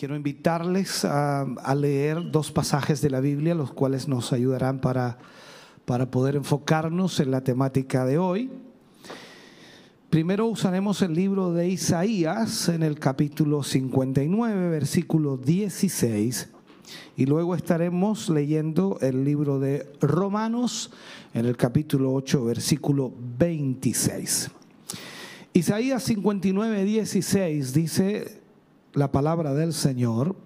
Quiero invitarles a, leer dos pasajes de la Biblia, los cuales nos ayudarán para, para poder enfocarnos en la temática de hoy. Primero usaremos el libro de Isaías en el capítulo 59, versículo 16. Y luego estaremos leyendo el libro de Romanos en el capítulo 8, versículo 26. Isaías 59, 16 dice, la palabra del Señor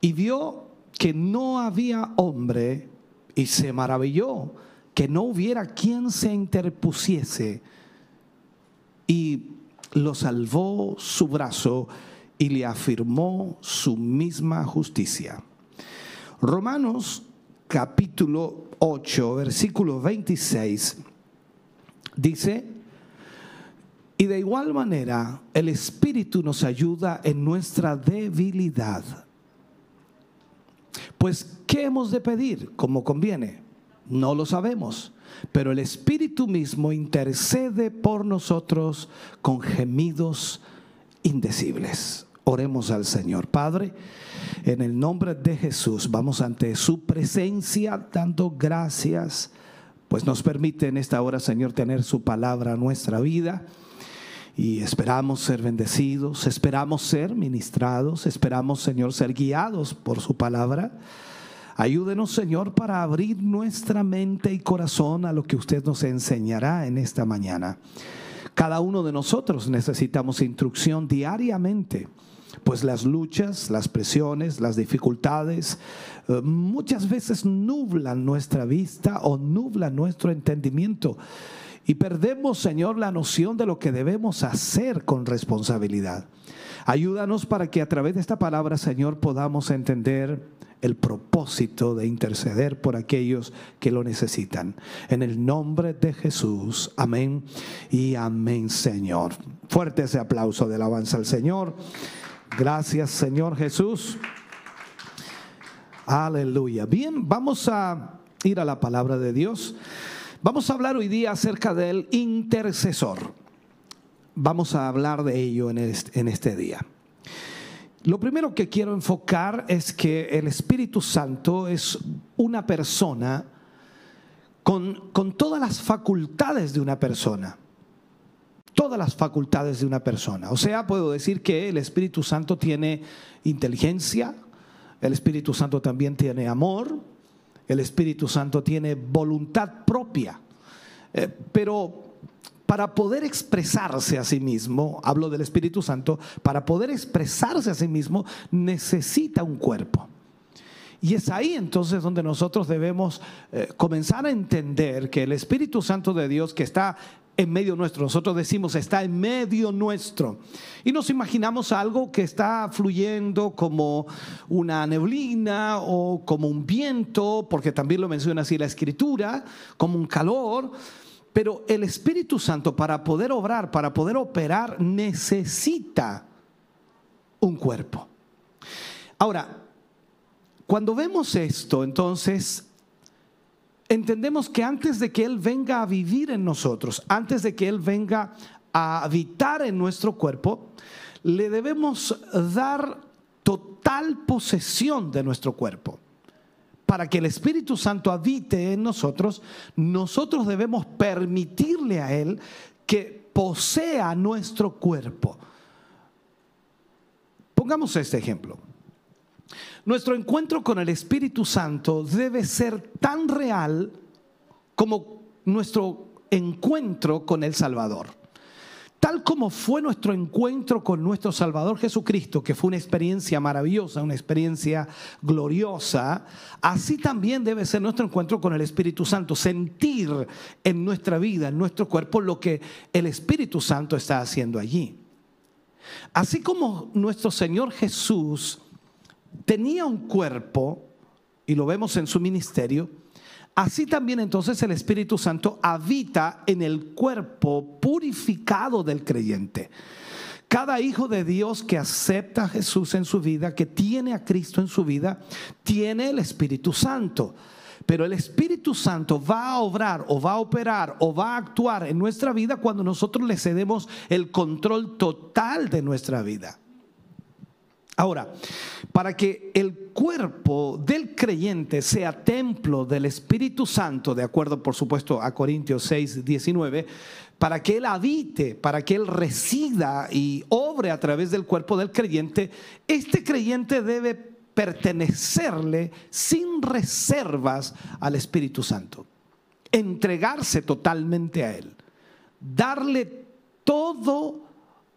y vio que no había hombre y se maravilló que no hubiera quien se interpusiese y lo salvó su brazo y le afirmó su misma justicia. Romanos capítulo 8, versículo 26 dice, y de igual manera, el Espíritu nos ayuda en nuestra debilidad. Pues, ¿qué hemos de pedir como conviene? No lo sabemos, pero el Espíritu mismo intercede por nosotros con gemidos indecibles. Oremos al Señor. Padre, en el nombre de Jesús, vamos ante su presencia dando gracias, pues nos permite en esta hora, Señor, tener su palabra en nuestra vida y esperamos ser bendecidos, esperamos ser ministrados, esperamos, Señor, ser guiados por su palabra. Ayúdenos, Señor, para abrir nuestra mente y corazón a lo que usted nos enseñará en esta mañana. Cada uno de nosotros necesitamos instrucción diariamente, pues las luchas, las presiones, las dificultades eh, muchas veces nublan nuestra vista o nublan nuestro entendimiento. Y perdemos, Señor, la noción de lo que debemos hacer con responsabilidad. Ayúdanos para que a través de esta palabra, Señor, podamos entender el propósito de interceder por aquellos que lo necesitan. En el nombre de Jesús, amén y amén, Señor. Fuerte ese aplauso de alabanza al Señor. Gracias, Señor Jesús. Aleluya. Bien, vamos a ir a la palabra de Dios. Vamos a hablar hoy día acerca del intercesor. Vamos a hablar de ello en este, día. Lo primero que quiero enfocar es que el Espíritu Santo es una persona con, con todas las facultades de una persona todas las facultades de una persona. O sea, puedo decir que el Espíritu Santo tiene inteligencia, el Espíritu Santo también tiene amor, el Espíritu Santo tiene voluntad propia. Eh, pero para poder expresarse a sí mismo, hablo del Espíritu Santo, para poder expresarse a sí mismo necesita un cuerpo. Y es ahí entonces donde nosotros debemos eh, comenzar a entender que el Espíritu Santo de Dios que está en medio nuestro. Nosotros decimos, está en medio nuestro. Y nos imaginamos algo que está fluyendo como una neblina o como un viento, porque también lo menciona así la escritura, como un calor. Pero el Espíritu Santo para poder obrar, para poder operar, necesita un cuerpo. Ahora, cuando vemos esto, entonces entendemos que antes de que Él venga a vivir en nosotros, antes de que Él venga a habitar en nuestro cuerpo, le debemos dar total posesión de nuestro cuerpo. Para que el Espíritu Santo habite en nosotros, nosotros debemos permitirle a Él que posea nuestro cuerpo. Pongamos este ejemplo. Nuestro encuentro con el Espíritu Santo debe ser tan real como nuestro encuentro con el Salvador. Tal como fue nuestro encuentro con nuestro Salvador Jesucristo, que fue una experiencia maravillosa, una experiencia gloriosa, así también debe ser nuestro encuentro con el Espíritu Santo, sentir en nuestra vida, en nuestro cuerpo, lo que el Espíritu Santo está haciendo allí. Así como nuestro Señor Jesús tenía un cuerpo, y lo vemos en su ministerio, así también entonces el Espíritu Santo habita en el cuerpo purificado del creyente. Cada hijo de Dios que acepta a Jesús en su vida, que tiene a Cristo en su vida, tiene el Espíritu Santo. Pero el Espíritu Santo va a obrar o va a operar o va a actuar en nuestra vida cuando nosotros le cedemos el control total de nuestra vida. Ahora, para que el cuerpo del creyente sea templo del Espíritu Santo, de acuerdo por supuesto a Corintios 6, 19, para que Él habite, para que Él resida y obre a través del cuerpo del creyente, este creyente debe pertenecerle sin reservas al Espíritu Santo, entregarse totalmente a Él, darle todo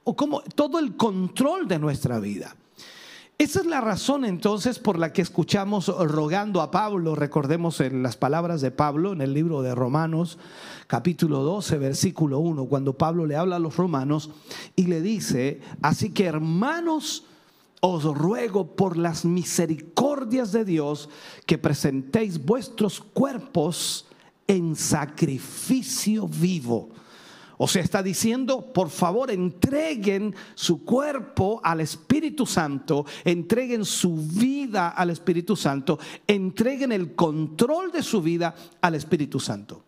o como todo el control de nuestra vida. Esa es la razón entonces por la que escuchamos rogando a Pablo, recordemos en las palabras de Pablo en el libro de Romanos, capítulo 12, versículo 1, cuando Pablo le habla a los romanos y le dice, así que hermanos, os ruego por las misericordias de Dios que presentéis vuestros cuerpos en sacrificio vivo o sea, está diciendo, por favor, entreguen su cuerpo al Espíritu Santo, entreguen su vida al Espíritu Santo, entreguen el control de su vida al Espíritu Santo.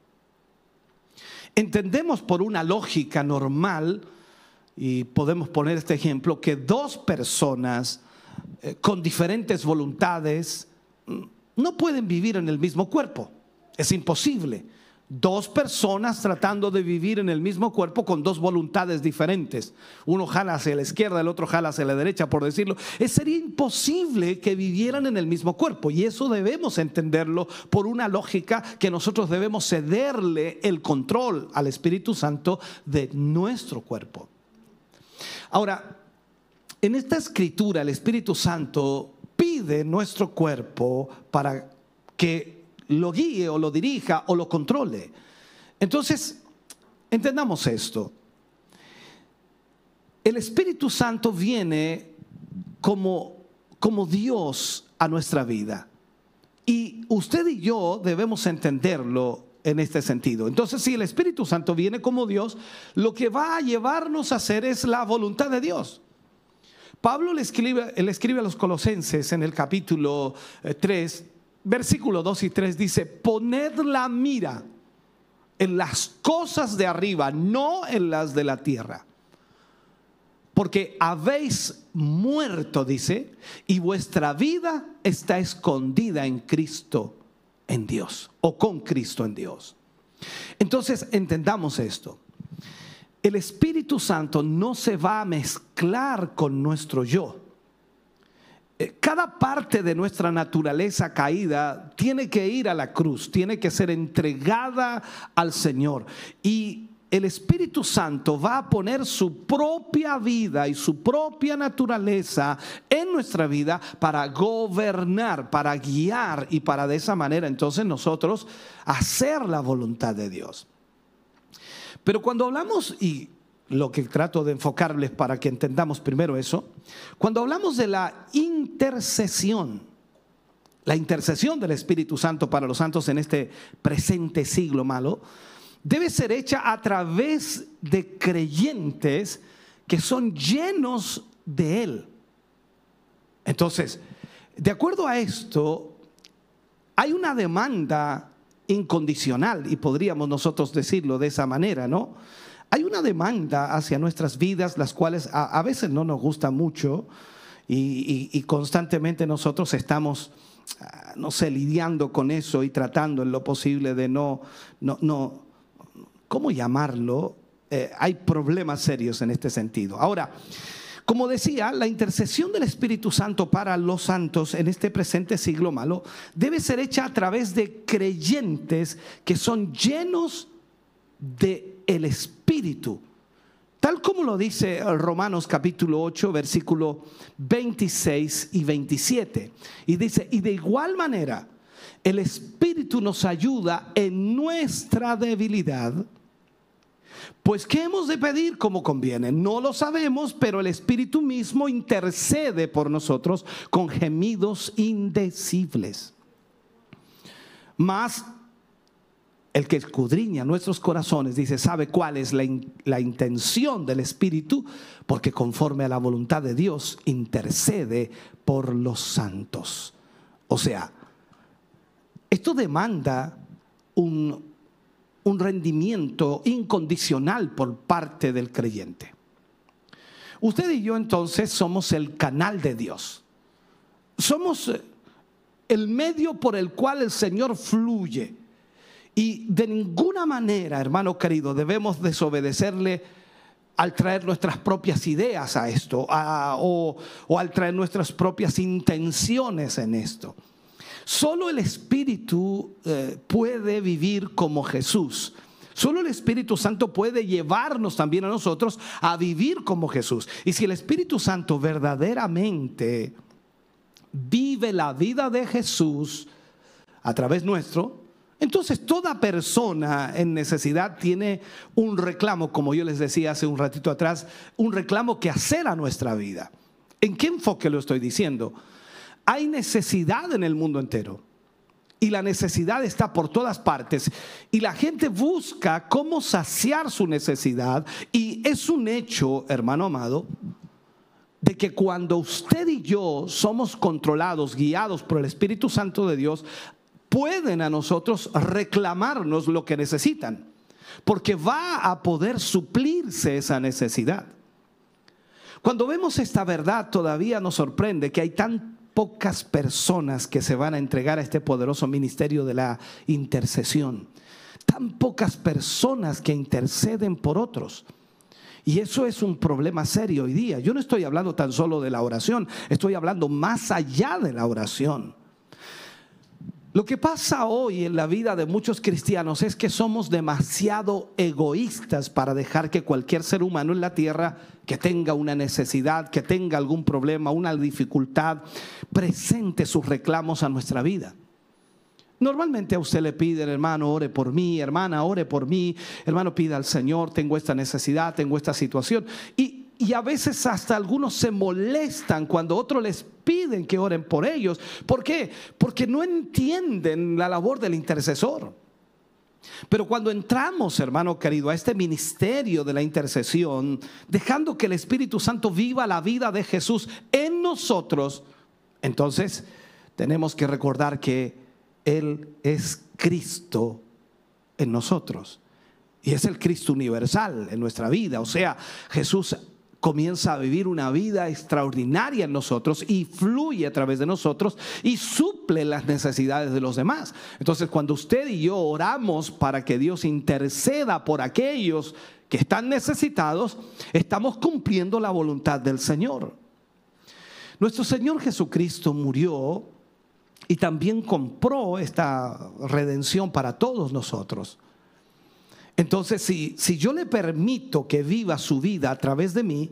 Entendemos por una lógica normal, y podemos poner este ejemplo, que dos personas eh, con diferentes voluntades mm, no pueden vivir en el mismo cuerpo. Es imposible dos personas tratando de vivir en el mismo cuerpo con dos voluntades diferentes. Uno jala hacia la izquierda, el otro jala hacia la derecha, por decirlo. Es, sería imposible que vivieran en el mismo cuerpo y eso debemos entenderlo por una lógica que nosotros debemos cederle el control al Espíritu Santo de nuestro cuerpo. Ahora, en esta escritura el Espíritu Santo pide nuestro cuerpo para que lo guíe o lo dirija o lo controle. Entonces, entendamos esto. El Espíritu Santo viene como, como Dios a nuestra vida. Y usted y yo debemos entenderlo en este sentido. Entonces, si el Espíritu Santo viene como Dios, lo que va a llevarnos a hacer es la voluntad de Dios. Pablo le escribe, le escribe a los colosenses en el capítulo 3, eh, versículo 2 y 3 dice, poned la mira en las cosas de arriba, no en las de la tierra. Porque habéis muerto, dice, y vuestra vida está escondida en Cristo, en Dios, o con Cristo en Dios. Entonces, entendamos esto. El Espíritu Santo no se va a mezclar con nuestro yo cada parte de nuestra naturaleza caída tiene que ir a la cruz, tiene que ser entregada al Señor. Y el Espíritu Santo va a poner su propia vida y su propia naturaleza en nuestra vida para gobernar, para guiar y para de esa manera entonces nosotros hacer la voluntad de Dios. Pero cuando hablamos, y lo que trato de enfocarles para que entendamos primero eso. Cuando hablamos de la intercesión, la intercesión del Espíritu Santo para los santos en este presente siglo malo, debe ser hecha a través de creyentes que son llenos de Él. Entonces, de acuerdo a esto, hay una demanda incondicional, y podríamos nosotros decirlo de esa manera, ¿no? Hay una demanda hacia nuestras vidas, las cuales a, veces no nos gusta mucho y, constantemente nosotros estamos, ah, no sé, lidiando con eso y tratando en lo posible de no, no, no ¿cómo llamarlo? Eh, hay problemas serios en este sentido. Ahora, como decía, la intercesión del Espíritu Santo para los santos en este presente siglo malo debe ser hecha a través de creyentes que son llenos de el Espíritu. Tal como lo dice Romanos capítulo 8, versículo 26 y 27. Y dice, y de igual manera, el Espíritu nos ayuda en nuestra debilidad. Pues ¿qué hemos de pedir como conviene? No lo sabemos, pero el Espíritu mismo intercede por nosotros con gemidos indecibles. Más el que escudriña nuestros corazones, dice, sabe cuál es la, la, intención del Espíritu, porque conforme a la voluntad de Dios intercede por los santos. O sea, esto demanda un, un rendimiento incondicional por parte del creyente. Usted y yo entonces somos el canal de Dios. Somos el medio por el cual el Señor fluye y de ninguna manera, hermano querido, debemos desobedecerle al traer nuestras propias ideas a esto o, al traer nuestras propias intenciones en esto. Solo el Espíritu eh, puede vivir como Jesús. Solo el Espíritu Santo puede llevarnos también a nosotros a vivir como Jesús. Y si el Espíritu Santo verdaderamente vive la vida de Jesús a través nuestro, entonces toda persona en necesidad tiene un reclamo, como yo les decía hace un ratito atrás, un reclamo que hacer a nuestra vida. ¿En qué enfoque lo estoy diciendo? Hay necesidad en el mundo entero. Y la necesidad está por todas partes. Y la gente busca cómo saciar su necesidad. Y es un hecho, hermano amado, de que cuando usted y yo somos controlados, guiados por el Espíritu Santo de Dios, pueden a nosotros reclamarnos lo que necesitan, porque va a poder suplirse esa necesidad. Cuando vemos esta verdad todavía nos sorprende que hay tan pocas personas que se van a entregar a este poderoso ministerio de la intercesión, tan pocas personas que interceden por otros. Y eso es un problema serio hoy día. Yo no estoy hablando tan solo de la oración, estoy hablando más allá de la oración. Lo que pasa hoy en la vida de muchos cristianos es que somos demasiado egoístas para dejar que cualquier ser humano en la tierra que tenga una necesidad, que tenga algún problema, una dificultad, presente sus reclamos a nuestra vida. Normalmente a usted le piden, hermano, ore por mí, hermana, ore por mí, hermano, pida al Señor, tengo esta necesidad, tengo esta situación. Y y a veces hasta algunos se molestan cuando otros les piden que oren por ellos. ¿Por qué? Porque no entienden la labor del intercesor. Pero cuando entramos, hermano querido, a este ministerio de la intercesión, dejando que el Espíritu Santo viva la vida de Jesús en nosotros, entonces tenemos que recordar que Él es Cristo en nosotros. Y es el Cristo universal en nuestra vida. O sea, Jesús comienza a vivir una vida extraordinaria en nosotros y fluye a través de nosotros y suple las necesidades de los demás. Entonces, cuando usted y yo oramos para que Dios interceda por aquellos que están necesitados, estamos cumpliendo la voluntad del Señor. Nuestro Señor Jesucristo murió y también compró esta redención para todos nosotros. Entonces, si, si yo le permito que viva su vida a través de mí,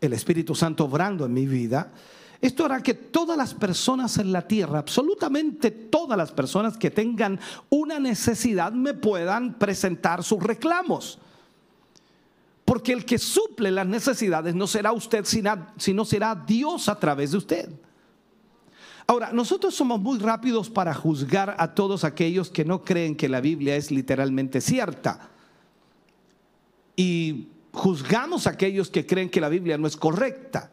el Espíritu Santo obrando en mi vida, esto hará que todas las personas en la tierra, absolutamente todas las personas que tengan una necesidad, me puedan presentar sus reclamos. Porque el que suple las necesidades no será usted, sino será Dios a través de usted. Ahora, nosotros somos muy rápidos para juzgar a todos aquellos que no creen que la Biblia es literalmente cierta. Y juzgamos a aquellos que creen que la Biblia no es correcta.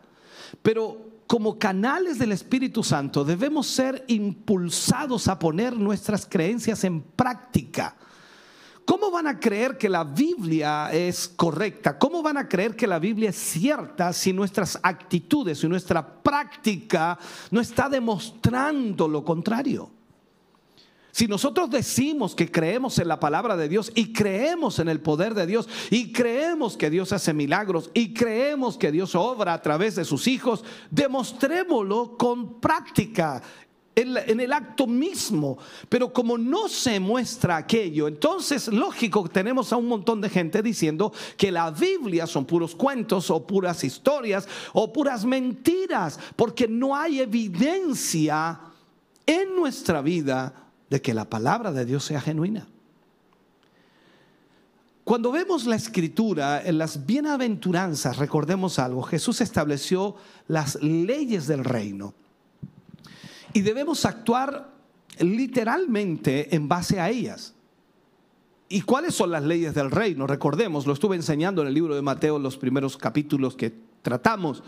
Pero como canales del Espíritu Santo debemos ser impulsados a poner nuestras creencias en práctica. ¿Cómo van a creer que la Biblia es correcta? ¿Cómo van a creer que la Biblia es cierta si nuestras actitudes y nuestra práctica no está demostrando lo contrario? Si nosotros decimos que creemos en la palabra de Dios y creemos en el poder de Dios y creemos que Dios hace milagros y creemos que Dios obra a través de sus hijos, demostrémoslo con práctica en, el acto mismo. Pero como no se muestra aquello, entonces lógico tenemos a un montón de gente diciendo que la Biblia son puros cuentos o puras historias o puras mentiras, porque no hay evidencia en nuestra vida de que la palabra de Dios sea genuina. Cuando vemos la escritura en las bienaventuranzas, recordemos algo, Jesús estableció las leyes del reino. Y debemos actuar literalmente en base a ellas. ¿Y cuáles son las leyes del reino? Recordemos, lo estuve enseñando en el libro de Mateo, los primeros capítulos que tratamos.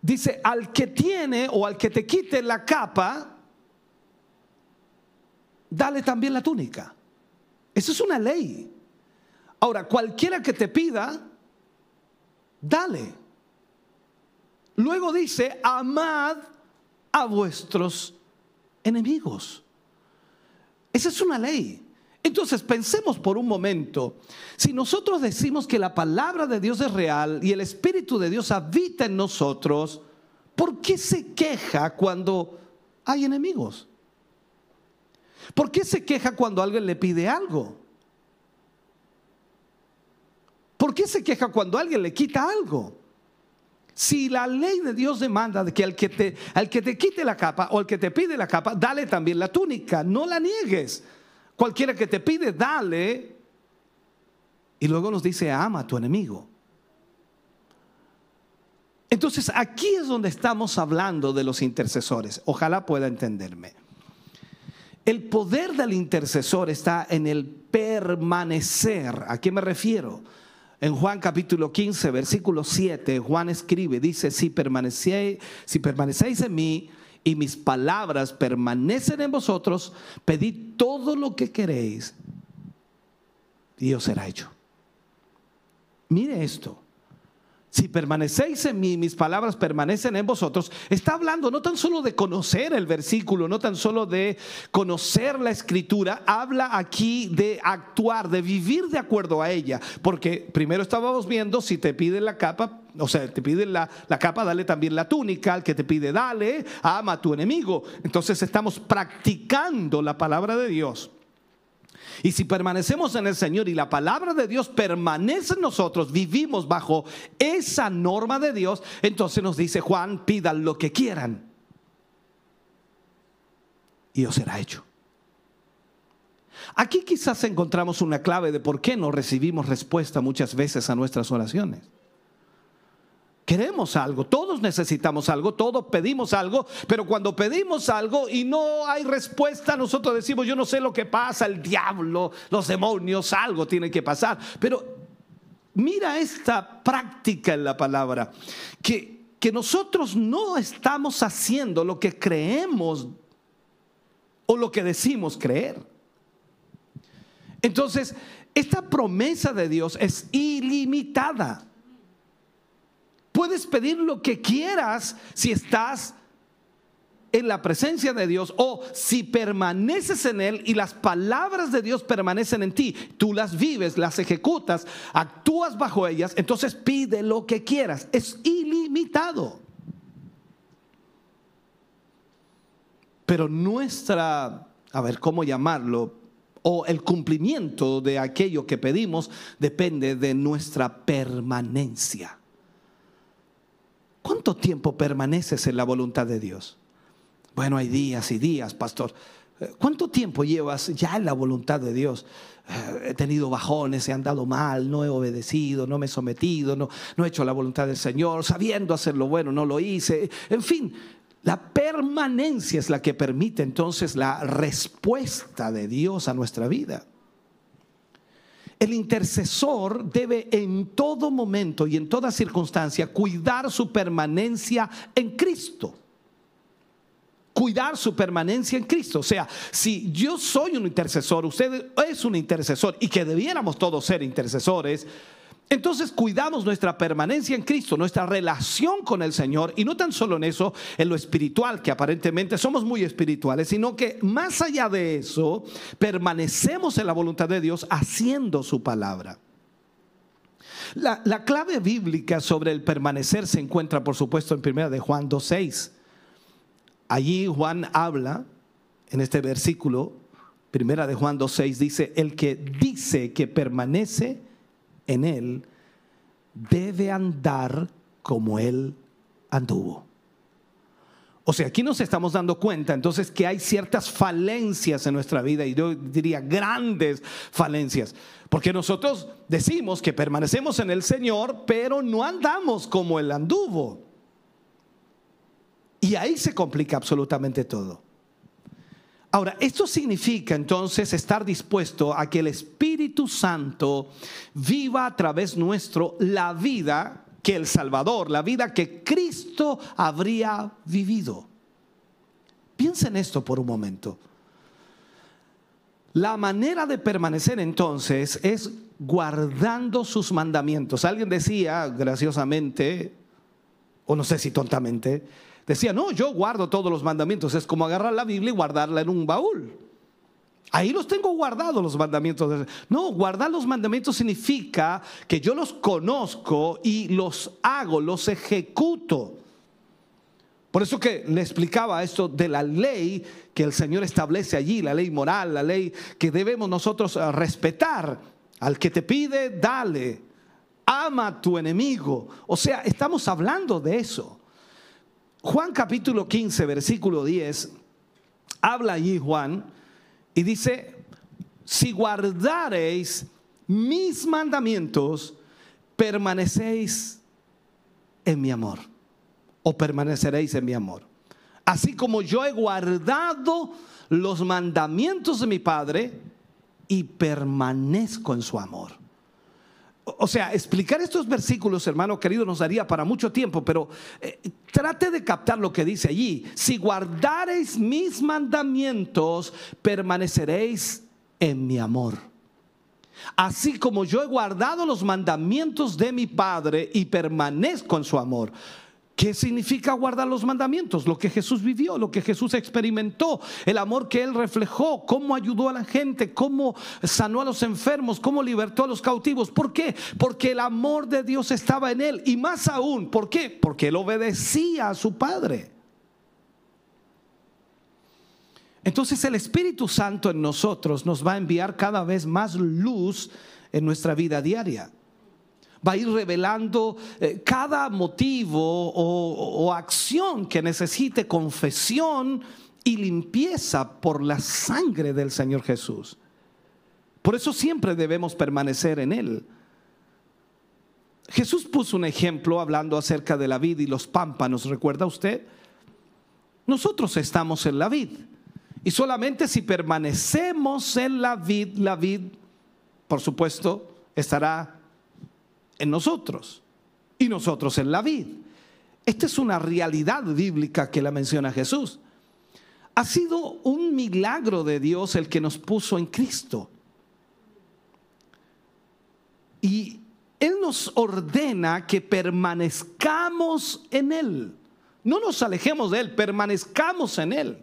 Dice, al que tiene o al que te quite la capa, dale también la túnica. Esa es una ley. Ahora, cualquiera que te pida, dale. Luego dice, amad a vuestros enemigos. Esa es una ley. Entonces pensemos por un momento, si nosotros decimos que la palabra de Dios es real y el Espíritu de Dios habita en nosotros, ¿por qué se queja cuando hay enemigos? ¿Por qué se queja cuando alguien le pide algo? ¿Por qué se queja cuando alguien le quita algo? Si la ley de Dios demanda que al que te, al que te quite la capa o al que te pide la capa, dale también la túnica, no la niegues. Cualquiera que te pide, dale. Y luego nos dice, ama a tu enemigo. Entonces aquí es donde estamos hablando de los intercesores. Ojalá pueda entenderme. El poder del intercesor está en el permanecer. ¿A qué me refiero? En Juan capítulo 15, versículo 7, Juan escribe, dice, si permanecéis, si permanecéis en mí y mis palabras permanecen en vosotros, pedid todo lo que queréis y os será hecho. Mire esto. Si permanecéis en mí, mis palabras permanecen en vosotros, está hablando no tan solo de conocer el versículo, no tan solo de conocer la escritura, habla aquí de actuar, de vivir de acuerdo a ella. Porque primero estábamos viendo, si te piden la capa, o sea, te piden la, la capa, dale también la túnica, al que te pide, dale, ama a tu enemigo. Entonces estamos practicando la palabra de Dios. Y si permanecemos en el Señor y la palabra de Dios permanece en nosotros, vivimos bajo esa norma de Dios, entonces nos dice Juan, pidan lo que quieran y os será hecho. Aquí quizás encontramos una clave de por qué no recibimos respuesta muchas veces a nuestras oraciones. Queremos algo, todos necesitamos algo, todos pedimos algo, pero cuando pedimos algo y no hay respuesta, nosotros decimos, yo no sé lo que pasa, el diablo, los demonios, algo tiene que pasar. Pero mira esta práctica en la palabra, que, que nosotros no estamos haciendo lo que creemos o lo que decimos creer. Entonces, esta promesa de Dios es ilimitada. Puedes pedir lo que quieras si estás en la presencia de Dios o si permaneces en Él y las palabras de Dios permanecen en ti, tú las vives, las ejecutas, actúas bajo ellas, entonces pide lo que quieras. Es ilimitado. Pero nuestra, a ver, ¿cómo llamarlo? O el cumplimiento de aquello que pedimos depende de nuestra permanencia. ¿Cuánto tiempo permaneces en la voluntad de Dios? Bueno, hay días y días, pastor. Eh, ¿Cuánto tiempo llevas ya en la voluntad de Dios? Eh, he tenido bajones, he andado mal, no he obedecido, no me he sometido, no, no he hecho la voluntad del Señor, sabiendo hacer lo bueno, no lo hice. En fin, la permanencia es la que permite entonces la respuesta de Dios a nuestra vida. El intercesor debe en todo momento y en toda circunstancia cuidar su permanencia en Cristo. Cuidar su permanencia en Cristo. O sea, si yo soy un intercesor, usted es un intercesor y que debiéramos todos ser intercesores, entonces cuidamos nuestra permanencia en Cristo, nuestra relación con el Señor, y no tan solo en eso, en lo espiritual, que aparentemente somos muy espirituales, sino que más allá de eso, permanecemos en la voluntad de Dios haciendo su palabra. La, la clave bíblica sobre el permanecer se encuentra, por supuesto, en 1 de Juan 2.6. Allí Juan habla, en este versículo, primera de Juan 2.6, dice, el que dice que permanece, en Él, debe andar como Él anduvo. O sea, aquí nos estamos dando cuenta entonces que hay ciertas falencias en nuestra vida y yo diría grandes falencias. Porque nosotros decimos que permanecemos en el Señor, pero no andamos como Él anduvo. Y ahí se complica absolutamente todo. Ahora, esto significa entonces estar dispuesto a que el Espíritu Santo viva a través nuestro la vida que el Salvador, la vida que Cristo habría vivido. Piensen esto por un momento. La manera de permanecer entonces es guardando sus mandamientos. Alguien decía graciosamente, o no sé si tontamente, decía, no, yo guardo todos los mandamientos. Es como agarrar la Biblia y guardarla en un baúl. Ahí los tengo guardados los mandamientos. No, guardar los mandamientos significa que yo los conozco y los hago, los ejecuto. Por eso que le explicaba esto de la ley que el Señor establece allí, la ley moral, la ley que debemos nosotros eh, respetar. Al que te pide, dale. Ama a tu enemigo. O sea, estamos hablando de eso. Juan capítulo 15, versículo 10, habla allí Juan y dice, si guardareis mis mandamientos, permanecéis en mi amor o permaneceréis en mi amor. Así como yo he guardado los mandamientos de mi Padre y permanezco en su amor. O sea, explicar estos versículos, hermano querido, nos daría para mucho tiempo, pero eh, trate de captar lo que dice allí. Si guardareis mis mandamientos, permaneceréis en mi amor. Así como yo he guardado los mandamientos de mi Padre y permanezco en su amor. ¿Qué significa guardar los mandamientos? Lo que Jesús vivió, lo que Jesús experimentó, el amor que Él reflejó, cómo ayudó a la gente, cómo sanó a los enfermos, cómo libertó a los cautivos. ¿Por qué? Porque el amor de Dios estaba en Él. Y más aún, ¿por qué? Porque Él obedecía a su Padre. Entonces el Espíritu Santo en nosotros nos va a enviar cada vez más luz en nuestra vida diaria va a ir revelando eh, cada motivo o, acción que necesite confesión y limpieza por la sangre del Señor Jesús. Por eso siempre debemos permanecer en Él. Jesús puso un ejemplo hablando acerca de la vid y los pámpanos, ¿recuerda usted? Nosotros estamos en la vid y solamente si permanecemos en la vid, la vid, por supuesto, estará en nosotros y nosotros en la vid. Esta es una realidad bíblica que la menciona Jesús. Ha sido un milagro de Dios el que nos puso en Cristo. Y Él nos ordena que permanezcamos en Él. No nos alejemos de Él, permanezcamos en Él.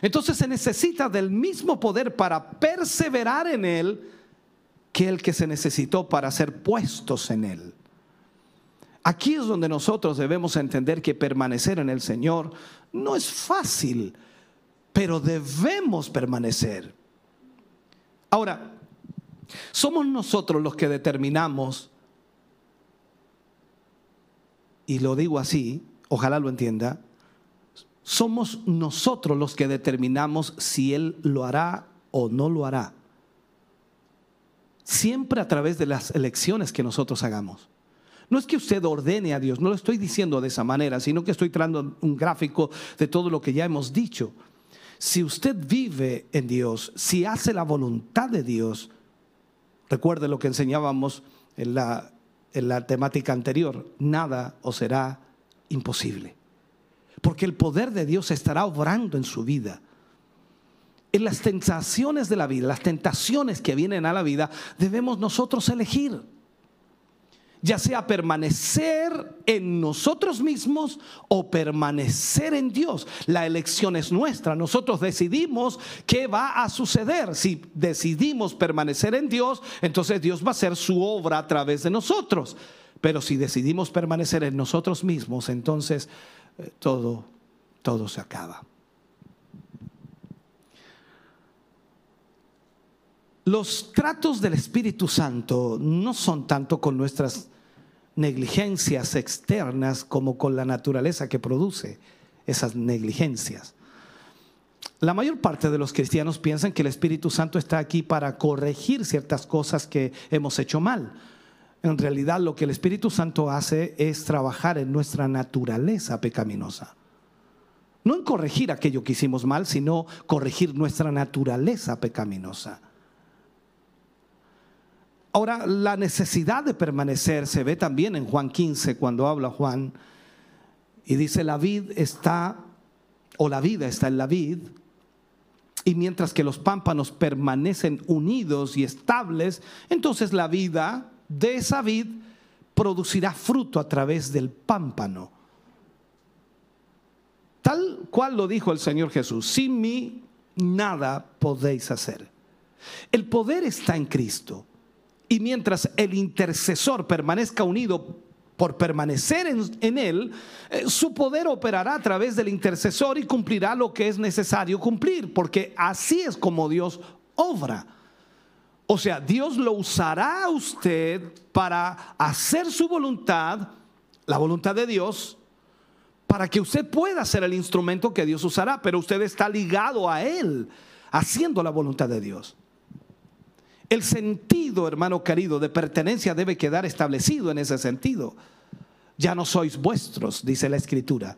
Entonces se necesita del mismo poder para perseverar en Él que el que se necesitó para ser puestos en Él. Aquí es donde nosotros debemos entender que permanecer en el Señor no es fácil, pero debemos permanecer. Ahora, somos nosotros los que determinamos, y lo digo así, ojalá lo entienda, somos nosotros los que determinamos si Él lo hará o no lo hará siempre a través de las elecciones que nosotros hagamos. No es que usted ordene a Dios, no lo estoy diciendo de esa manera, sino que estoy trayendo un gráfico de todo lo que ya hemos dicho. Si usted vive en Dios, si hace la voluntad de Dios, recuerde lo que enseñábamos en la, en la temática anterior, nada os será imposible. Porque el poder de Dios estará obrando en su vida en las tentaciones de la vida, las tentaciones que vienen a la vida, debemos nosotros elegir. Ya sea permanecer en nosotros mismos o permanecer en Dios. La elección es nuestra. Nosotros decidimos qué va a suceder. Si decidimos permanecer en Dios, entonces Dios va a hacer su obra a través de nosotros. Pero si decidimos permanecer en nosotros mismos, entonces eh, todo, todo se acaba. Los tratos del Espíritu Santo no son tanto con nuestras negligencias externas como con la naturaleza que produce esas negligencias. La mayor parte de los cristianos piensan que el Espíritu Santo está aquí para corregir ciertas cosas que hemos hecho mal. En realidad lo que el Espíritu Santo hace es trabajar en nuestra naturaleza pecaminosa. No en corregir aquello que hicimos mal, sino corregir nuestra naturaleza pecaminosa. Ahora, la necesidad de permanecer se ve también en Juan 15 cuando habla Juan y dice, la vid está, o la vida está en la vid, y mientras que los pámpanos permanecen unidos y estables, entonces la vida de esa vid producirá fruto a través del pámpano. Tal cual lo dijo el Señor Jesús, sin mí nada podéis hacer. El poder está en Cristo. Y mientras el intercesor permanezca unido por permanecer en, él, eh, su poder operará a través del intercesor y cumplirá lo que es necesario cumplir, porque así es como Dios obra. O sea, Dios lo usará a usted para hacer su voluntad, la voluntad de Dios, para que usted pueda ser el instrumento que Dios usará, pero usted está ligado a Él, haciendo la voluntad de Dios. El sentido, hermano querido, de pertenencia debe quedar establecido en ese sentido. Ya no sois vuestros, dice la Escritura.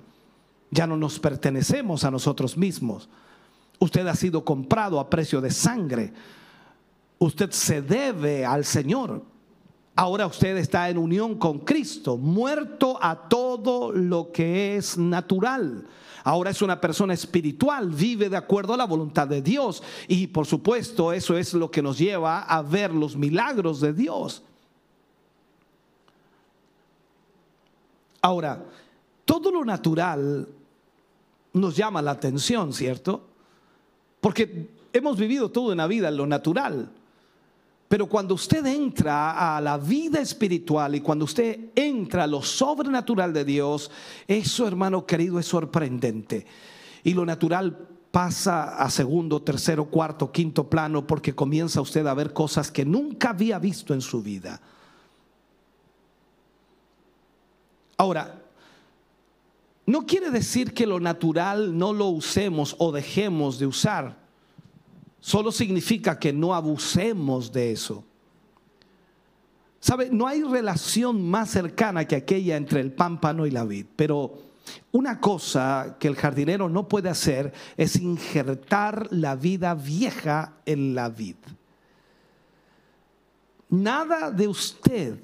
Ya no nos pertenecemos a nosotros mismos. Usted ha sido comprado a precio de sangre. Usted se debe al Señor. Ahora usted está en unión con Cristo, muerto a todo lo que es natural. Ahora es una persona espiritual, vive de acuerdo a la voluntad de Dios. Y por supuesto eso es lo que nos lleva a ver los milagros de Dios. Ahora, todo lo natural nos llama la atención, ¿cierto? Porque hemos vivido todo en la vida en lo natural. Pero cuando usted entra a la vida espiritual y cuando usted entra a lo sobrenatural de Dios, eso hermano querido es sorprendente. Y lo natural pasa a segundo, tercero, cuarto, quinto plano porque comienza usted a ver cosas que nunca había visto en su vida. Ahora, no quiere decir que lo natural no lo usemos o dejemos de usar solo significa que no abusemos de eso. ¿Sabe? No hay relación más cercana que aquella entre el pámpano y la vid, pero una cosa que el jardinero no puede hacer es injertar la vida vieja en la vid. Nada de usted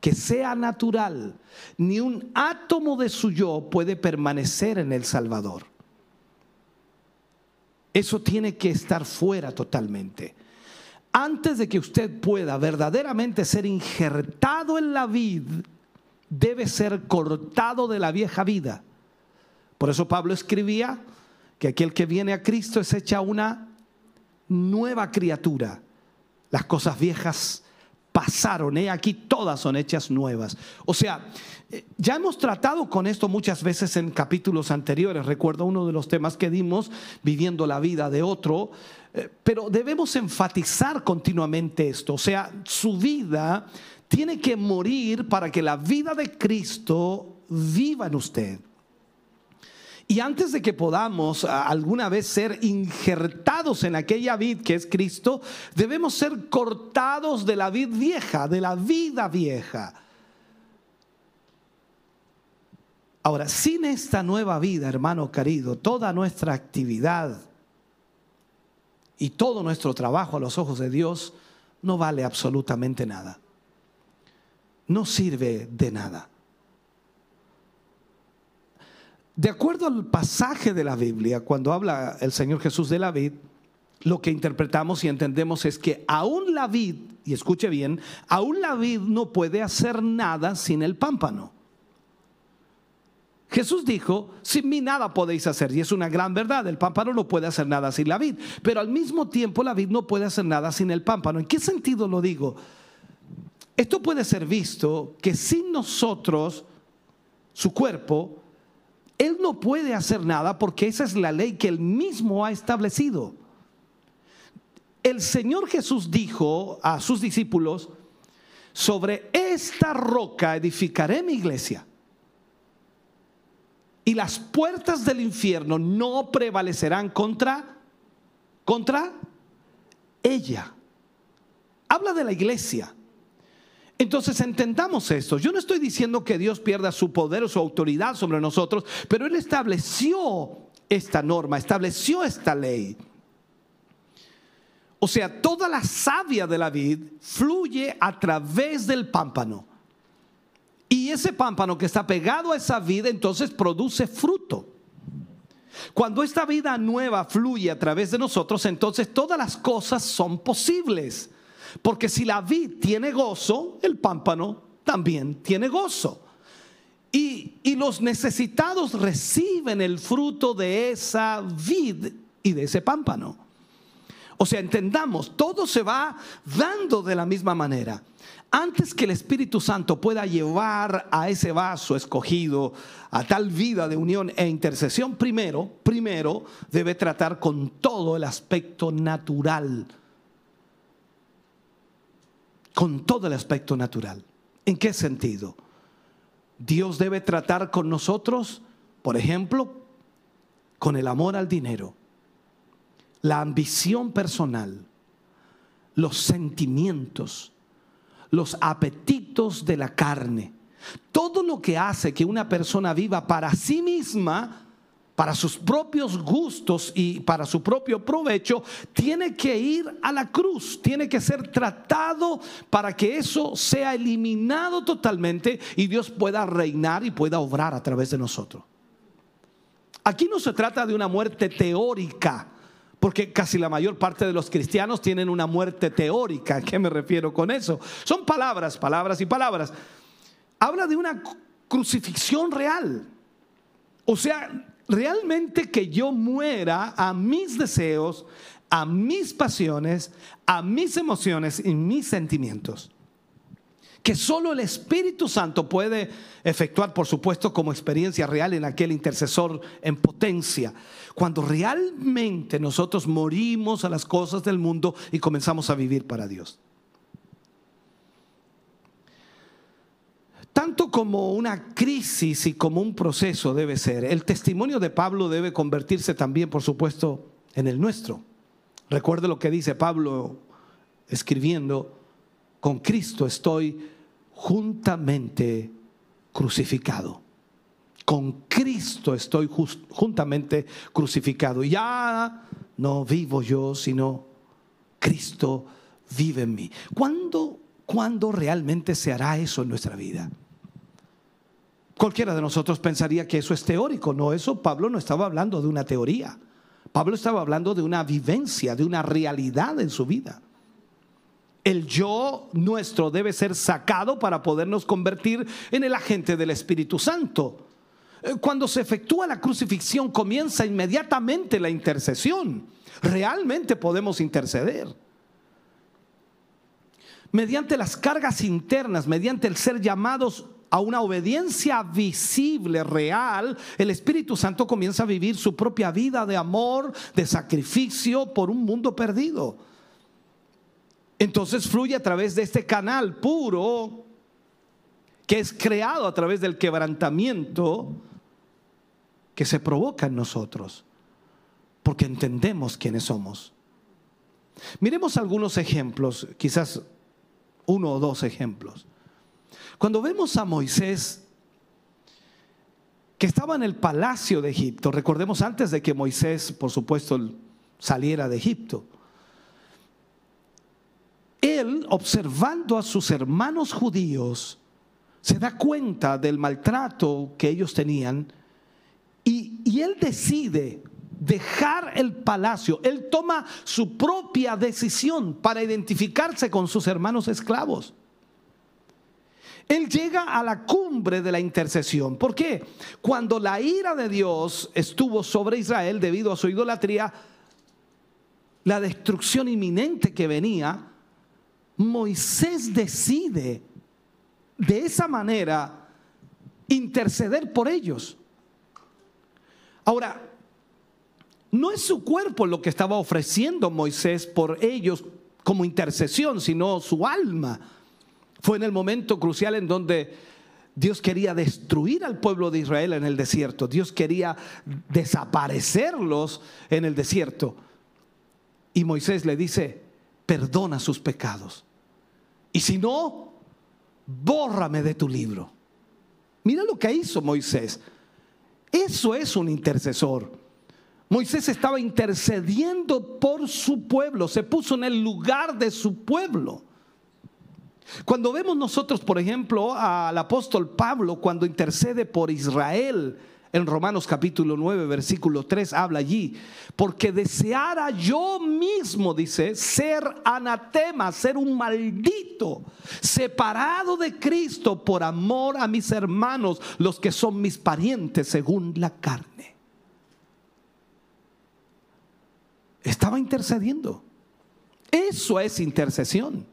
que sea natural, ni un átomo de su yo puede permanecer en el Salvador. Eso tiene que estar fuera totalmente. Antes de que usted pueda verdaderamente ser injertado en la vid, debe ser cortado de la vieja vida. Por eso Pablo escribía que aquel que viene a Cristo es hecha una nueva criatura. Las cosas viejas pasaron, he aquí todas son hechas nuevas. O sea, eh, ya hemos tratado con esto muchas veces en capítulos anteriores. Recuerdo uno de los temas que dimos, viviendo la vida de otro, eh, pero debemos enfatizar continuamente esto. O sea, su vida tiene que morir para que la vida de Cristo viva en usted. Y antes de que podamos alguna vez ser injertados en aquella vid que es Cristo, debemos ser cortados de la vid vieja, de la vida vieja. Ahora, sin esta nueva vida, hermano querido, toda nuestra actividad y todo nuestro trabajo a los ojos de Dios no vale absolutamente nada. No sirve de nada. De acuerdo al pasaje de la Biblia, cuando habla el Señor Jesús de la vid, lo que interpretamos y entendemos es que aún la vid, y escuche bien, aún la vid no puede hacer nada sin el pámpano. Jesús dijo, sin mí nada podéis hacer, y es una gran verdad, el pámpano no puede hacer nada sin la vid, pero al mismo tiempo la vid no puede hacer nada sin el pámpano. ¿En qué sentido lo digo? Esto puede ser visto que sin nosotros, su cuerpo, él no puede hacer nada porque esa es la ley que Él mismo ha establecido. El Señor Jesús dijo a sus discípulos, sobre esta roca edificaré mi iglesia. Y las puertas del infierno no prevalecerán contra contra ella. Habla de la iglesia. Entonces entendamos esto. Yo no estoy diciendo que Dios pierda su poder o su autoridad sobre nosotros, pero Él estableció esta norma, estableció esta ley. O sea, toda la savia de la vid fluye a través del pámpano. Y ese pámpano que está pegado a esa vid entonces produce fruto. Cuando esta vida nueva fluye a través de nosotros, entonces todas las cosas son posibles. Porque si la vid tiene gozo, el pámpano también tiene gozo. Y, y, los necesitados reciben el fruto de esa vid y de ese pámpano. O sea, entendamos, todo se va dando de la misma manera. Antes que el Espíritu Santo pueda llevar a ese vaso escogido a tal vida de unión e intercesión, primero, primero debe tratar con todo el aspecto natural. Con todo el aspecto natural. ¿En qué sentido? Dios debe tratar con nosotros, por ejemplo, con el amor al dinero, la ambición personal, los sentimientos, los apetitos de la carne. Todo lo que hace que una persona viva para sí misma, para sus propios gustos y para su propio provecho, tiene que ir a la cruz, tiene que ser tratado para que eso sea eliminado totalmente y Dios pueda reinar y pueda obrar a través de nosotros. Aquí no se trata de una muerte teórica, porque casi la mayor parte de los cristianos tienen una muerte teórica. ¿A qué me refiero con eso? Son palabras, palabras y palabras. Habla de una crucifixión real. O sea, realmente que yo muera a mis deseos, a mis pasiones, a mis emociones y mis sentimientos que solo el Espíritu Santo puede efectuar, por supuesto, como experiencia real en aquel intercesor en potencia. Cuando realmente nosotros morimos a las cosas del mundo y comenzamos a vivir para Dios. Tanto como una crisis y como un proceso debe ser, el testimonio de Pablo debe convertirse también, por supuesto, en el nuestro. Recuerde lo que dice Pablo escribiendo con Cristo estoy juntamente crucificado. Con Cristo estoy juntamente crucificado. Ya no vivo yo, sino Cristo vive en mí. ¿Cuándo, ¿Cuándo realmente se hará eso en nuestra vida? Cualquiera de nosotros pensaría que eso es teórico. No, eso Pablo no estaba hablando de una teoría. Pablo estaba hablando de una vivencia, de una realidad en su vida. El yo nuestro debe ser sacado para podernos convertir en el agente del Espíritu Santo. Eh, cuando se efectúa la crucifixión comienza inmediatamente la intercesión. Realmente podemos interceder. Mediante las cargas internas, mediante el ser llamados a una obediencia visible, real, el Espíritu Santo comienza a vivir su propia vida de amor, de sacrificio por un mundo perdido entonces fluye a través de este canal puro que es creado a través del quebrantamiento que se provoca en nosotros, porque entendemos quiénes somos. Miremos algunos ejemplos, quizás uno o dos ejemplos. Cuando vemos a Moisés que estaba en el palacio de Egipto, recordemos antes de que Moisés, por supuesto, saliera de Egipto, él, observando a sus hermanos judíos, se da cuenta del maltrato que ellos tenían y, él decide dejar el palacio. Él toma su propia decisión para identificarse con sus hermanos esclavos. Él llega a la cumbre de la intercesión. ¿Por qué? Cuando la ira de Dios estuvo sobre Israel debido a su idolatría, la destrucción inminente que venía, Moisés decide de esa manera interceder por ellos. Ahora, no es su cuerpo lo que estaba ofreciendo Moisés por ellos como intercesión, sino su alma. Fue en el momento crucial en donde Dios quería destruir al pueblo de Israel en el desierto. Dios quería desaparecerlos en el desierto. Y Moisés le dice, perdona sus pecados. Y si no, bórrame de tu libro. Mira lo que hizo Moisés. Eso es un intercesor. Moisés estaba intercediendo por su pueblo, se puso en el lugar de su pueblo. Cuando vemos nosotros, por ejemplo, al apóstol Pablo cuando intercede por Israel, en Romanos capítulo 9, versículo 3 habla allí, porque deseara yo mismo, dice, ser anatema, ser un maldito, separado de Cristo por amor a mis hermanos, los que son mis parientes según la carne. Estaba intercediendo. Eso es intercesión.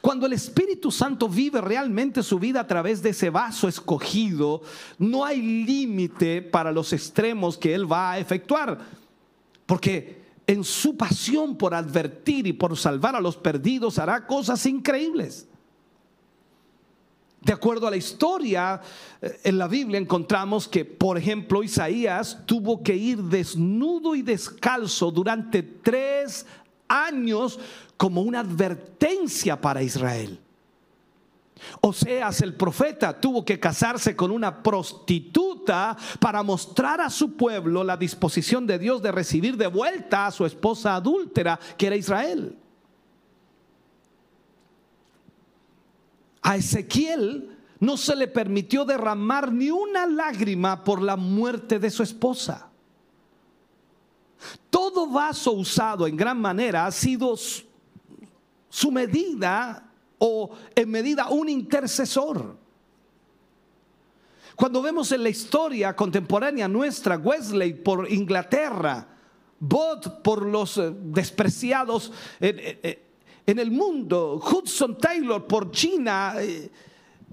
Cuando el Espíritu Santo vive realmente su vida a través de ese vaso escogido, no hay límite para los extremos que Él va a efectuar. Porque en su pasión por advertir y por salvar a los perdidos hará cosas increíbles. De acuerdo a la historia, eh, en la Biblia encontramos que, por ejemplo, Isaías tuvo que ir desnudo y descalzo durante tres años como una advertencia para Israel. Oseas el profeta tuvo que casarse con una prostituta para mostrar a su pueblo la disposición de Dios de recibir de vuelta a su esposa adúltera, que era Israel. A Ezequiel no se le permitió derramar ni una lágrima por la muerte de su esposa. Todo vaso usado en gran manera ha sido su medida o en medida un intercesor. Cuando vemos en la historia contemporánea nuestra, Wesley por Inglaterra, Bott por los eh, despreciados en, el mundo, Hudson Taylor por China eh,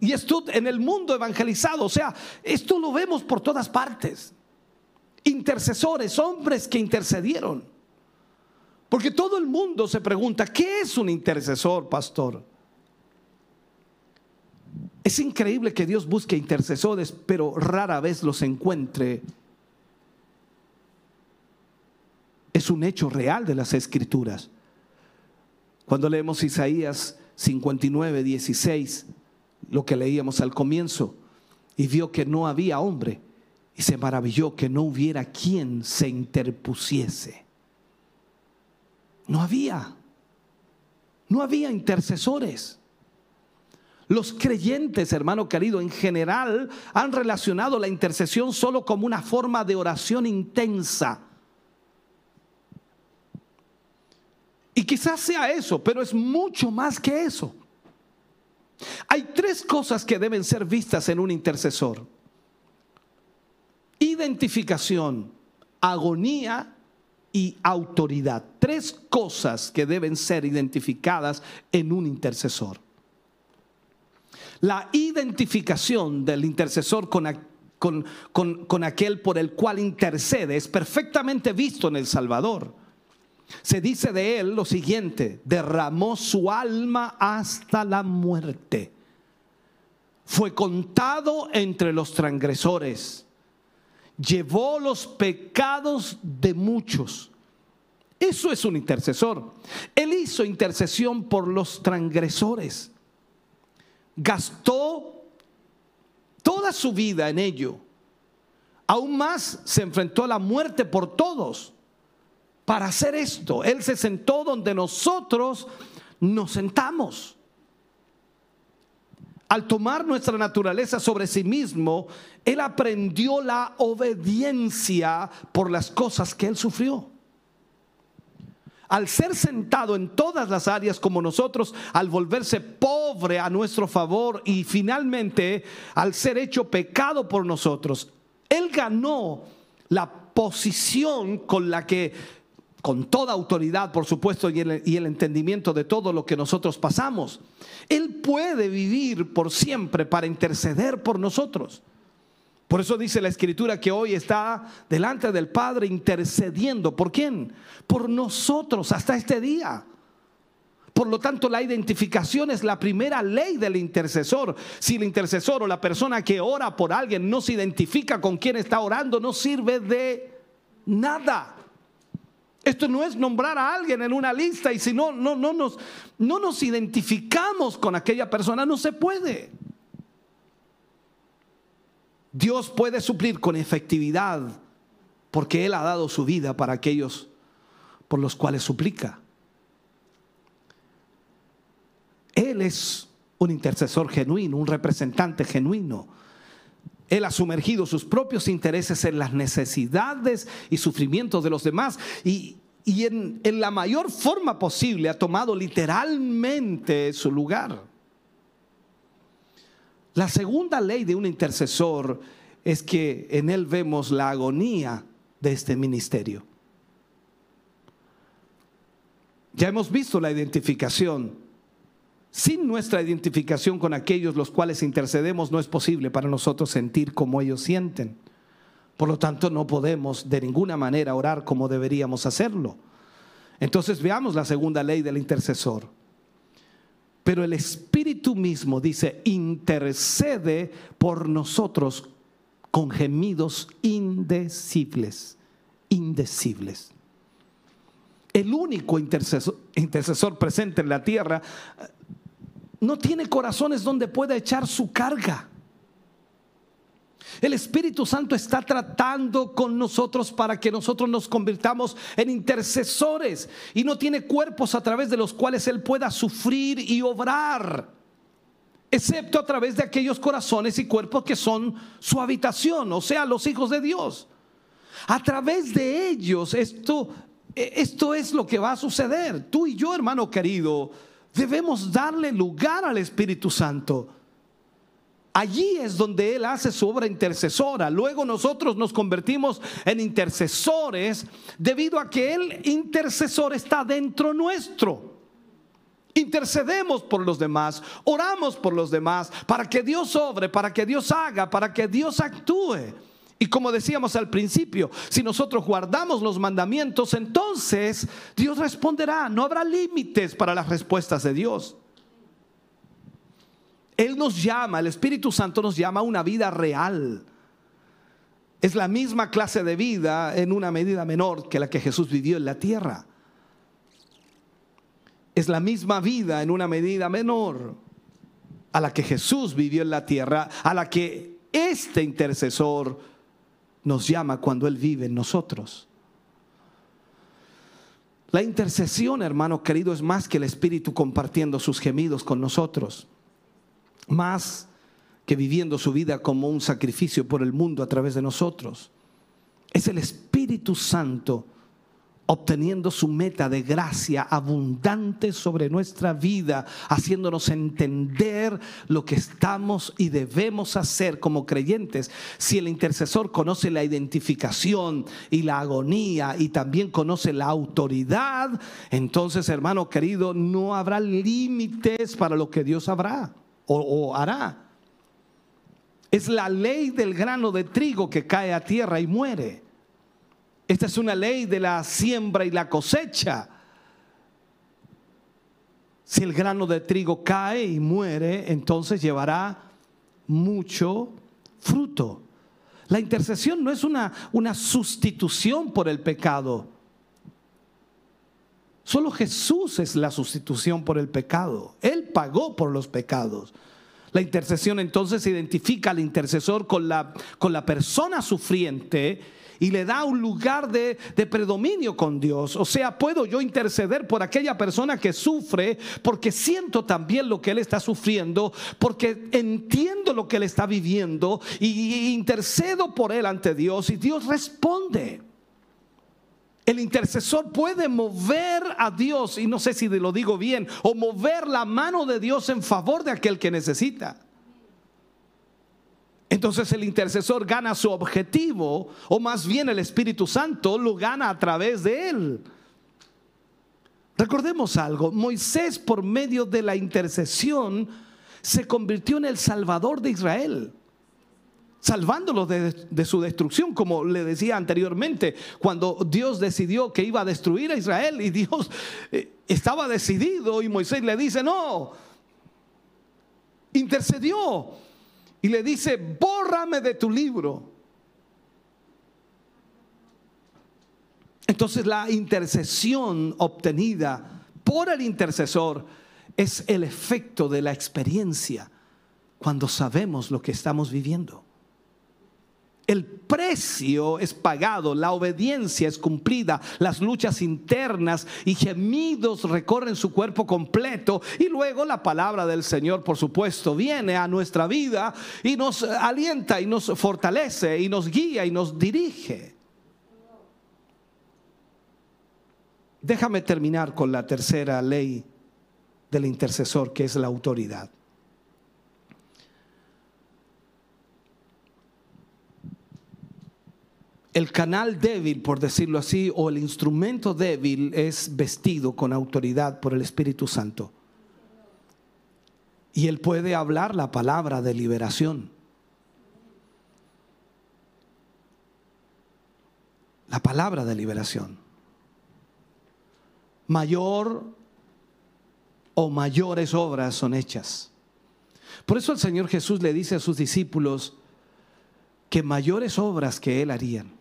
y Stud en el mundo evangelizado. O sea, esto lo vemos por todas partes. Intercesores, hombres que intercedieron. Porque todo el mundo se pregunta, ¿qué es un intercesor, pastor? Es increíble que Dios busque intercesores, pero rara vez los encuentre. Es un hecho real de las escrituras. Cuando leemos Isaías 59, 16, lo que leíamos al comienzo, y vio que no había hombre, y se maravilló que no hubiera quien se interpusiese. No había. No había intercesores. Los creyentes, hermano querido, en general han relacionado la intercesión solo como una forma de oración intensa. Y quizás sea eso, pero es mucho más que eso. Hay tres cosas que deben ser vistas en un intercesor. Identificación, agonía y autoridad. Tres cosas que deben ser identificadas en un intercesor. La identificación del intercesor con, con, aquel por el cual intercede es perfectamente visto en el Salvador. Se dice de él lo siguiente, derramó su alma hasta la muerte. Fue contado entre los transgresores llevó los pecados de muchos. Eso es un intercesor. Él hizo intercesión por los transgresores. Gastó toda su vida en ello. Aún más se enfrentó a la muerte por todos. Para hacer esto, Él se sentó donde nosotros nos sentamos al tomar nuestra naturaleza sobre sí mismo, Él aprendió la obediencia por las cosas que Él sufrió. Al ser sentado en todas las áreas como nosotros, al volverse pobre a nuestro favor y finalmente al ser hecho pecado por nosotros, Él ganó la posición con la que con toda autoridad, por supuesto, y el, entendimiento de todo lo que nosotros pasamos. Él puede vivir por siempre para interceder por nosotros. Por eso dice la escritura que hoy está delante del Padre intercediendo. ¿Por quién? Por nosotros hasta este día. Por lo tanto, la identificación es la primera ley del intercesor. Si el intercesor o la persona que ora por alguien no se identifica con quien está orando, no sirve de nada. Esto no es nombrar a alguien en una lista y si no, no, no, nos, no nos identificamos con aquella persona, no se puede. Dios puede suplir con efectividad porque Él ha dado su vida para aquellos por los cuales suplica. Él es un intercesor genuino, un representante genuino. Él ha sumergido sus propios intereses en las necesidades y sufrimientos de los demás y, en, en la mayor forma posible ha tomado literalmente su lugar. La segunda ley de un intercesor es que en él vemos la agonía de este ministerio. Ya hemos visto la identificación. Sin nuestra identificación con aquellos los cuales intercedemos no es posible para nosotros sentir como ellos sienten. Por lo tanto, no podemos de ninguna manera orar como deberíamos hacerlo. Entonces veamos la segunda ley del intercesor. Pero el Espíritu mismo dice, intercede por nosotros con gemidos indecibles, indecibles. El único intercesor, presente en la tierra no tiene corazones donde pueda echar su carga. El Espíritu Santo está tratando con nosotros para que nosotros nos convirtamos en intercesores y no tiene cuerpos a través de los cuales Él pueda sufrir y obrar, excepto a través de aquellos corazones y cuerpos que son su habitación, o sea, los hijos de Dios. A través de ellos esto, esto es lo que va a suceder. Tú y yo, hermano querido, debemos darle lugar al Espíritu Santo. Allí es donde Él hace su obra intercesora. Luego nosotros nos convertimos en intercesores debido a que el intercesor está dentro nuestro. Intercedemos por los demás, oramos por los demás, para que Dios obre, para que Dios haga, para que Dios actúe. Y como decíamos al principio, si nosotros guardamos los mandamientos, entonces Dios responderá. No habrá límites para las respuestas de Dios. Él nos llama, el Espíritu Santo nos llama a una vida real. Es la misma clase de vida en una medida menor que la que Jesús vivió en la tierra. Es la misma vida en una medida menor a la que Jesús vivió en la tierra, a la que este intercesor nos llama cuando Él vive en nosotros. La intercesión, hermano querido, es más que el Espíritu compartiendo sus gemidos con nosotros más que viviendo su vida como un sacrificio por el mundo a través de nosotros. Es el Espíritu Santo obteniendo su meta de gracia abundante sobre nuestra vida, haciéndonos entender lo que estamos y debemos hacer como creyentes. Si el intercesor conoce la identificación y la agonía y también conoce la autoridad, entonces, hermano querido, no habrá límites para lo que Dios habrá o, hará. Es la ley del grano de trigo que cae a tierra y muere. Esta es una ley de la siembra y la cosecha. Si el grano de trigo cae y muere, entonces llevará mucho fruto. La intercesión no es una, una sustitución por el pecado. Solo Jesús es la sustitución por el pecado. Él pagó por los pecados. La intercesión entonces identifica al intercesor con la, con la persona sufriente y le da un lugar de, predominio con Dios. O sea, puedo yo interceder por aquella persona que sufre porque siento también lo que él está sufriendo, porque entiendo lo que él está viviendo y intercedo por él ante Dios y Dios responde. El intercesor puede mover a Dios, y no sé si lo digo bien, o mover la mano de Dios en favor de aquel que necesita. Entonces el intercesor gana su objetivo, o más bien el Espíritu Santo lo gana a través de él. Recordemos algo, Moisés por medio de la intercesión se convirtió en el Salvador de Israel salvándolo de, su destrucción, como le decía anteriormente, cuando Dios decidió que iba a destruir a Israel y Dios eh, estaba decidido y Moisés le dice, no, intercedió y le dice, bórrame de tu libro. Entonces la intercesión obtenida por el intercesor es el efecto de la experiencia cuando sabemos lo que estamos viviendo. El precio es pagado, la obediencia es cumplida, las luchas internas y gemidos recorren su cuerpo completo y luego la palabra del Señor, por supuesto, viene a nuestra vida y nos alienta y nos fortalece y nos guía y nos dirige. Déjame terminar con la tercera ley del intercesor, que es la autoridad. El canal débil, por decirlo así, o el instrumento débil es vestido con autoridad por el Espíritu Santo. Y él puede hablar la palabra de liberación. La palabra de liberación. Mayor o mayores obras son hechas. Por eso el Señor Jesús le dice a sus discípulos que mayores obras que Él harían.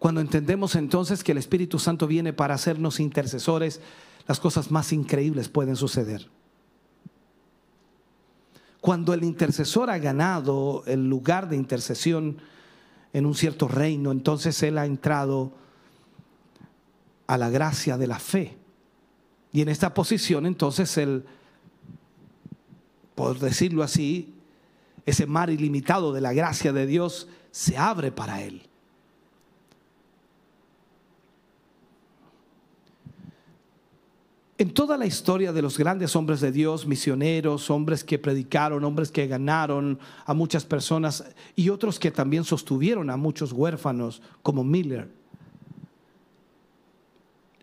Cuando entendemos entonces que el Espíritu Santo viene para hacernos intercesores, las cosas más increíbles pueden suceder. Cuando el intercesor ha ganado el lugar de intercesión en un cierto reino, entonces él ha entrado a la gracia de la fe. Y en esta posición entonces él, por decirlo así, ese mar ilimitado de la gracia de Dios se abre para él. En toda la historia de los grandes hombres de Dios, misioneros, hombres que predicaron, hombres que ganaron a muchas personas y otros que también sostuvieron a muchos huérfanos, como Miller.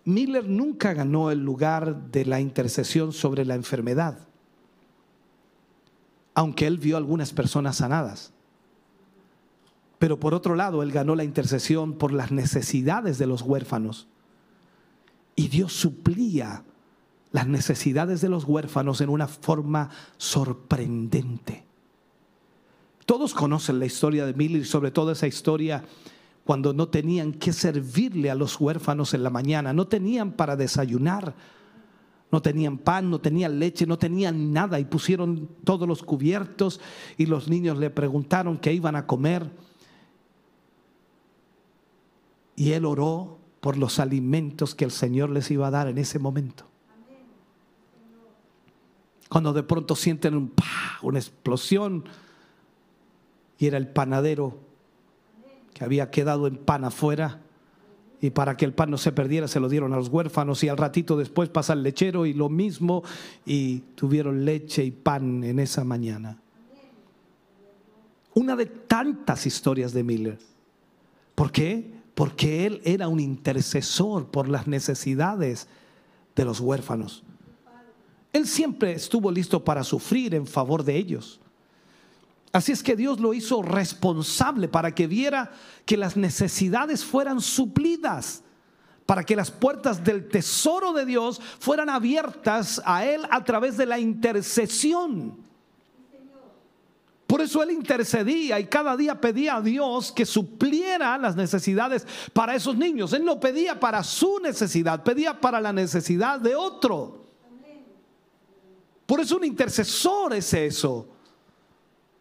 Miller nunca ganó el lugar de la intercesión sobre la enfermedad, aunque él vio algunas personas sanadas. Pero por otro lado, él ganó la intercesión por las necesidades de los huérfanos. Y Dios suplía las necesidades de los huérfanos en una forma sorprendente. Todos conocen la historia de Miller, sobre todo esa historia cuando no tenían que servirle a los huérfanos en la mañana, no tenían para desayunar, no tenían pan, no tenían leche, no tenían nada y pusieron todos los cubiertos y los niños le preguntaron qué iban a comer. Y él oró por los alimentos que el Señor les iba a dar en ese momento. Cuando de pronto sienten una explosión y era el panadero que había quedado en pan afuera y para que el pan no se perdiera se lo dieron a los huérfanos y al ratito después pasa el lechero y lo mismo y tuvieron leche y pan en esa mañana. Una de tantas historias de Miller. ¿Por qué? Porque él era un intercesor por las necesidades de los huérfanos. Él siempre estuvo listo para sufrir en favor de ellos. Así es que Dios lo hizo responsable para que viera que las necesidades fueran suplidas, para que las puertas del tesoro de Dios fueran abiertas a Él a través de la intercesión. Por eso Él intercedía y cada día pedía a Dios que supliera las necesidades para esos niños. Él no pedía para su necesidad, pedía para la necesidad de otro. Por eso un intercesor es eso.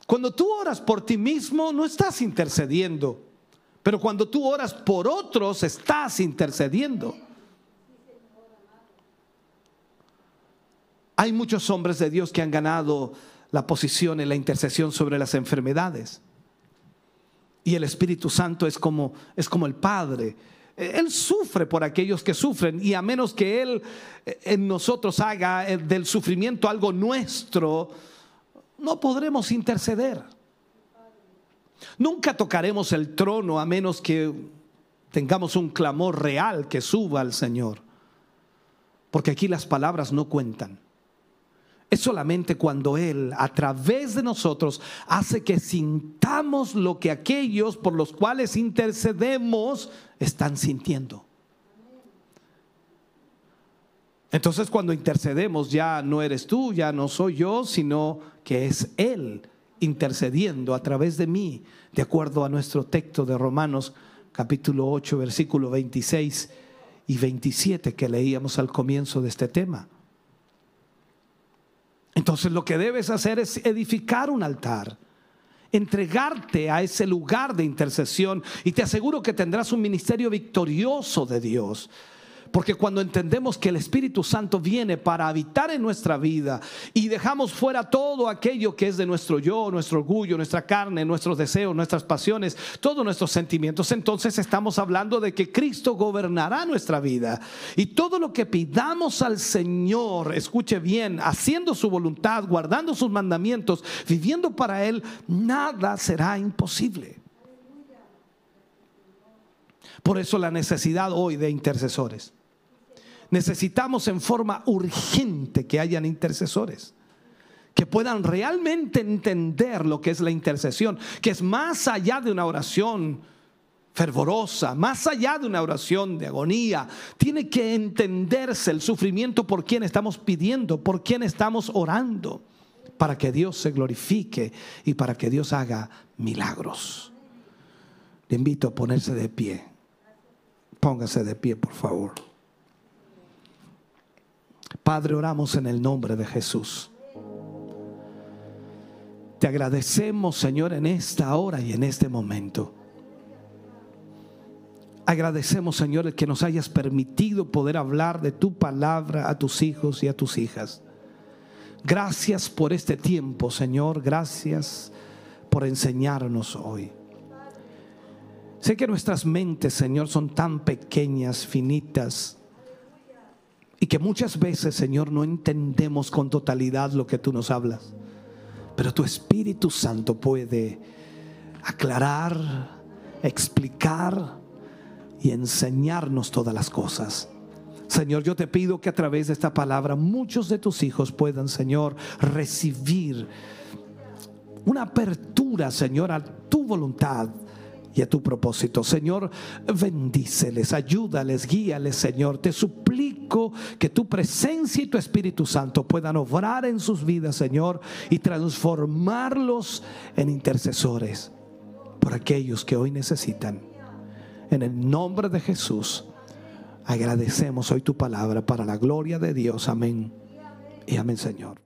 Cuando tú oras por ti mismo, no estás intercediendo. Pero cuando tú oras por otros, estás intercediendo. Hay muchos hombres de Dios que han ganado la posición en la intercesión sobre las enfermedades. Y el Espíritu Santo es como, es como el Padre él sufre por aquellos que sufren y a menos que Él eh, en nosotros haga eh, del sufrimiento algo nuestro, no podremos interceder. Nunca tocaremos el trono a menos que tengamos un clamor real que suba al Señor. Porque aquí las palabras no cuentan. Es solamente cuando Él, a través de nosotros, hace que sintamos lo que aquellos por los cuales intercedemos están sintiendo. Entonces cuando intercedemos ya no eres tú, ya no soy yo, sino que es Él intercediendo a través de mí, de acuerdo a nuestro texto de Romanos capítulo 8, versículo 26 y 27 que leíamos al comienzo de este tema. Entonces lo que debes hacer es edificar un altar entregarte a ese lugar de intercesión y te aseguro que tendrás un ministerio victorioso de Dios. Porque cuando entendemos que el Espíritu Santo viene para habitar en nuestra vida y dejamos fuera todo aquello que es de nuestro yo, nuestro orgullo, nuestra carne, nuestros deseos, nuestras pasiones, todos nuestros sentimientos, entonces estamos hablando de que Cristo gobernará nuestra vida. Y todo lo que pidamos al Señor, escuche bien, haciendo su voluntad, guardando sus mandamientos, viviendo para Él, nada será imposible. Por eso la necesidad hoy de intercesores. Necesitamos en forma urgente que hayan intercesores que puedan realmente entender lo que es la intercesión, que es más allá de una oración fervorosa, más allá de una oración de agonía. Tiene que entenderse el sufrimiento por quien estamos pidiendo, por quien estamos orando, para que Dios se glorifique y para que Dios haga milagros. Le invito a ponerse de pie. Póngase de pie, por favor. Padre, oramos en el nombre de Jesús. Te agradecemos, Señor, en esta hora y en este momento. Agradecemos, Señor, que nos hayas permitido poder hablar de tu palabra a tus hijos y a tus hijas. Gracias por este tiempo, Señor. Gracias por enseñarnos hoy. Sé que nuestras mentes, Señor, son tan pequeñas, finitas, y que muchas veces, Señor, no entendemos con totalidad lo que tú nos hablas. Pero tu Espíritu Santo puede aclarar, explicar y enseñarnos todas las cosas. Señor, yo te pido que a través de esta palabra muchos de tus hijos puedan, Señor, recibir una apertura, Señor, a tu voluntad y a tu propósito. Señor, bendíceles, ayúdales, guíales, Señor. Te suplico que tu presencia y tu Espíritu Santo puedan obrar en sus vidas, Señor, y transformarlos en intercesores por aquellos que hoy necesitan. En el nombre de Jesús, agradecemos hoy tu palabra para la gloria de Dios. Amén. Y amén, Señor.